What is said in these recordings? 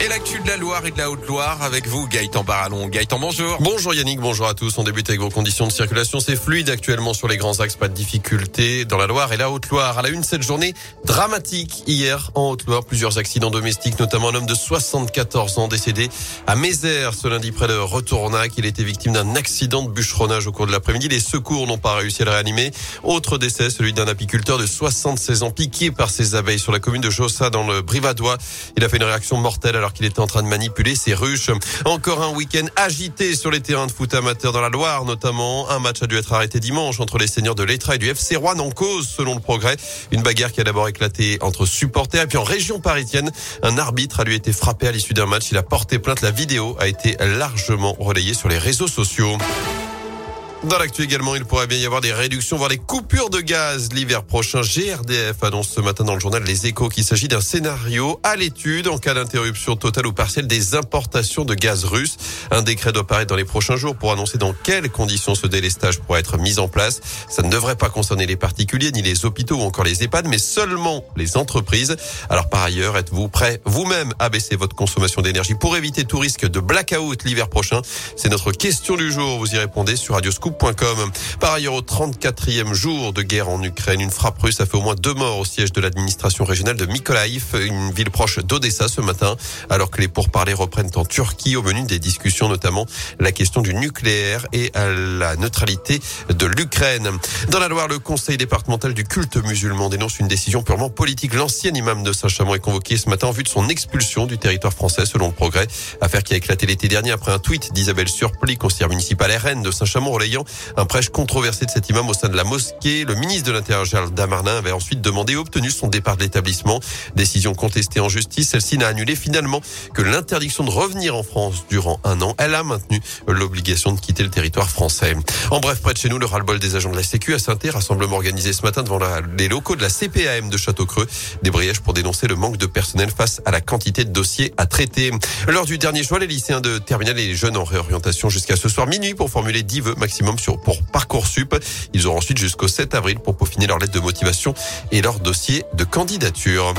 Et l'actu de la Loire et de la Haute-Loire avec vous, Gaëtan Barallon. Gaëtan, bonjour. Bonjour Yannick, bonjour à tous. On débute avec vos conditions de circulation. C'est fluide actuellement sur les grands axes, pas de difficultés dans la Loire et la Haute-Loire. À la une, cette journée dramatique hier en Haute-Loire. Plusieurs accidents domestiques, notamment un homme de 74 ans décédé à Mézère ce lundi près de Retournac. Il était victime d'un accident de bûcheronnage au cours de l'après-midi. Les secours n'ont pas réussi à le réanimer. Autre décès, celui d'un apiculteur de 76 ans piqué par ses abeilles sur la commune de Jossa dans le Brivadois. Il a fait une réaction mortelle alors qu'il était en train de manipuler ses ruches. Encore un week-end agité sur les terrains de foot amateurs dans la Loire, notamment. Un match a dû être arrêté dimanche entre les seigneurs de l'Etra et du FC Rouen en cause, selon le progrès. Une bagarre qui a d'abord éclaté entre supporters et puis en région parisienne, un arbitre a lui été frappé à l'issue d'un match. Il a porté plainte. La vidéo a été largement relayée sur les réseaux sociaux. Dans l'actu également, il pourrait bien y avoir des réductions, voire des coupures de gaz l'hiver prochain. GRDF annonce ce matin dans le journal Les Échos qu'il s'agit d'un scénario à l'étude en cas d'interruption totale ou partielle des importations de gaz russe. Un décret doit paraître dans les prochains jours pour annoncer dans quelles conditions ce délestage pourrait être mis en place. Ça ne devrait pas concerner les particuliers, ni les hôpitaux ou encore les EHPAD, mais seulement les entreprises. Alors par ailleurs, êtes-vous prêt vous-même à baisser votre consommation d'énergie pour éviter tout risque de blackout l'hiver prochain? C'est notre question du jour. Vous y répondez sur Par ailleurs, au 34e jour de guerre en Ukraine, une frappe russe a fait au moins deux morts au siège de l'administration régionale de Mykolaiv, une ville proche d'Odessa ce matin, alors que les pourparlers reprennent en Turquie au menu des discussions, notamment la question du nucléaire et la neutralité de l'Ukraine. Dans la Loire, le conseil départemental du culte musulman dénonce une décision purement politique. L'ancien imam de Saint-Chamond est convoqué ce matin en vue de son expulsion du territoire français, selon le progrès. Affaire qui a éclaté l'été dernier après un tweet d'Isabelle Surpli, conseillère municipale RN de Saint-Chamond, relayant un prêche controversé de cet imam au sein de la mosquée. Le ministre de l'Intérieur, Gérald Damarnin, avait ensuite demandé et obtenu son départ de l'établissement. Décision contestée en justice. Celle-ci n'a annulé finalement que l'interdiction de revenir en France durant un an. Elle a maintenu l'obligation de quitter le territoire français. En bref, près de chez nous, le ras-le-bol des agents de la Sécu à saint rassemblement organisé ce matin devant les locaux de la CPAM de Château-Creux. Brièges pour dénoncer le manque de personnel face à la quantité de dossiers à traiter. Lors du dernier choix, les lycéens de terminale et les jeunes en réorientation jusqu'à ce soir minuit pour formuler 10 vœux maximum sur, pour Parcoursup. Ils auront ensuite jusqu'au 7 avril pour peaufiner leur lettre de motivation et leur dossier de candidature.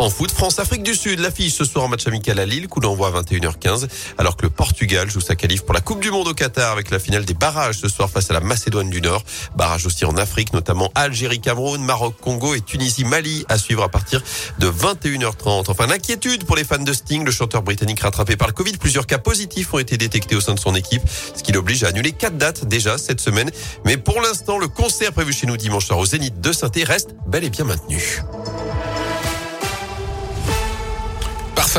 En foot, France-Afrique du Sud, l'affiche ce soir en match amical à Lille, coup d'envoi à 21h15, alors que le Portugal joue sa qualif pour la Coupe du Monde au Qatar avec la finale des barrages ce soir face à la Macédoine du Nord. Barrage aussi en Afrique, notamment Algérie, Cameroun, Maroc, Congo et Tunisie, Mali à suivre à partir de 21h30. Enfin, l'inquiétude pour les fans de Sting, le chanteur britannique rattrapé par le Covid. Plusieurs cas positifs ont été détectés au sein de son équipe, ce qui l'oblige à annuler quatre dates déjà cette semaine. Mais pour l'instant, le concert prévu chez nous dimanche soir au Zénith de saint reste bel et bien maintenu.